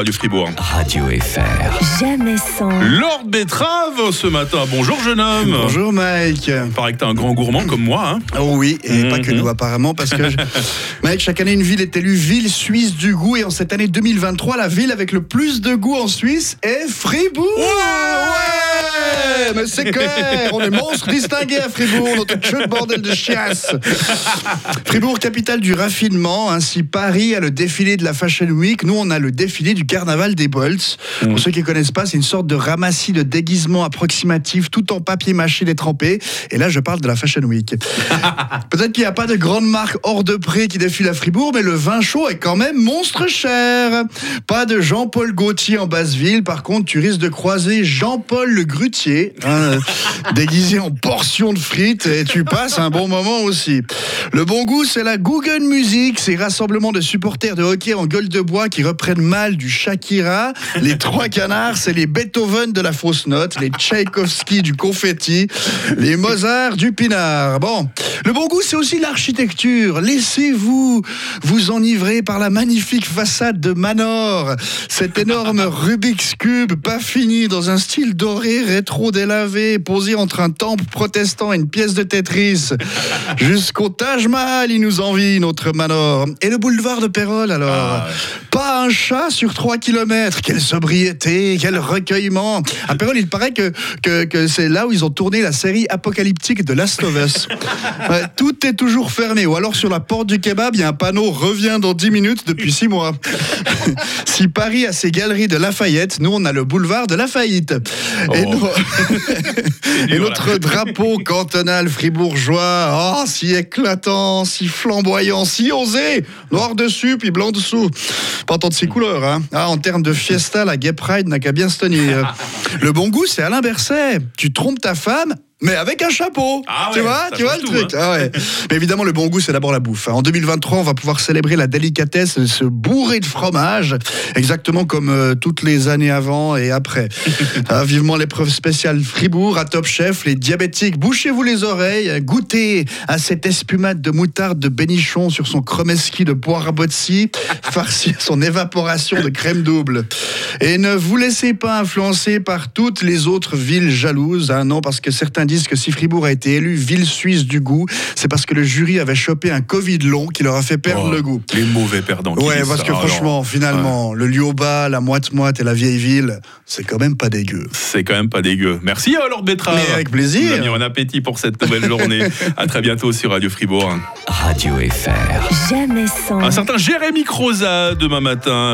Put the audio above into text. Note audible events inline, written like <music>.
Radio Fribourg. Radio FR. Jamais sans. Lord Betrave ce matin. Bonjour jeune homme. Bonjour Mike. Il paraît que t'es un grand gourmand comme moi. Hein Oh oui, et pas que Mhm. nous apparemment, parce que je- <laughs> Mike, chaque année une ville est élue ville suisse du goût, et en cette année 2023, la ville avec le plus de goût en Suisse est Fribourg. Ouais, mais c'est clair, on est monstres distingués à Fribourg, notre queue de bordel de chiasse. <laughs> Fribourg, capitale du raffinement, ainsi Paris a le défilé de la Fashion Week, nous on a le défilé du carnaval des Bolts. Pour ceux qui ne connaissent pas, c'est une sorte de ramassis de déguisement approximatif, tout en papier mâché détrempé. Et là, je parle de la Fashion Week. <laughs> Peut-être qu'il n'y a pas de grande marque hors de prix qui défile à Fribourg, mais le vin chaud est quand même monstre cher. Pas de Jean-Paul Gaultier en Basse-Ville, par contre, tu risques de croiser Jean-Paul le Grutier, hein, <laughs> déguisé en portion de frites, et tu passes un bon moment aussi. Le bon goût, c'est la Google Music, ces rassemblements de supporters de hockey en gueule de bois qui reprennent mal du Shakira. Les <laughs> trois canards, c'est les Beethoven de la fausse note, les Tchaïkovski du confetti, les Mozart du pinard. Bon, le bon goût, c'est aussi l'architecture. Laissez-vous vous enivrer par la magnifique façade de Manor. Cet énorme <laughs> Rubik's Cube, pas fini, dans un style doré rétro délavé, posé entre un temple protestant et une pièce de Tetris. Jusqu'au Taj Mahal, il nous envie, notre Manor. Et le boulevard de Pérol, alors? Ah, ouais. Pas un chat sur 3 km. Quelle sobriété, quel recueillement. À Pérol, il paraît que, que, que c'est là où ils ont tourné la série apocalyptique de Last of Us. <laughs> Ouais, tout est toujours fermé. Ou alors sur la porte du kebab, il y a un panneau reviens dans 10 minutes depuis 6 mois. <laughs> si Paris a ses galeries de Lafayette, nous on a le boulevard de la faillite. Et, Oh. <laughs> et notre drapeau cantonal fribourgeois, oh, si éclatant, si flamboyant, si osé, noir dessus puis blanc dessous. Pas tant de ses couleurs, hein. Ah, en termes de fiesta, la Gay Pride n'a qu'à bien se tenir. <laughs> Le bon goût, c'est Alain Berset. Tu trompes ta femme, mais avec un chapeau. Ah tu ouais, vois, tu vois le tout, truc. hein. Ah ouais. <laughs> Mais évidemment, le bon goût, c'est d'abord la bouffe. hein. En 2023, on va pouvoir célébrer la délicatesse de se bourrer de fromage, exactement comme euh, toutes les années avant et après. <laughs> Ah, vivement l'épreuve spéciale Fribourg à Top Chef. Les diabétiques, bouchez-vous les oreilles, goûtez à cette espumade de moutarde de bénichon sur son chromeski de poire à botsi, <laughs> farci à son évaporation de crème double. Et ne vous laissez pas influencer par toutes les autres villes jalouses. hein, non, parce que certains disent que si Fribourg a été élu ville suisse du goût, c'est parce que le jury avait chopé un Covid long qui leur a fait perdre Oh, le goût. Les mauvais perdants. Ouais, parce ça. que Alors, franchement, finalement, le Lyoba, la moite-moite et la vieille ville, c'est quand même pas dégueu. C'est quand même pas dégueu. Merci à Lord Betrave. Mais avec plaisir. Nous un appétit pour cette nouvelle journée. à très bientôt sur Radio Fribourg. Radio FR. Jamais sans. Un certain Jérémy Croza demain matin.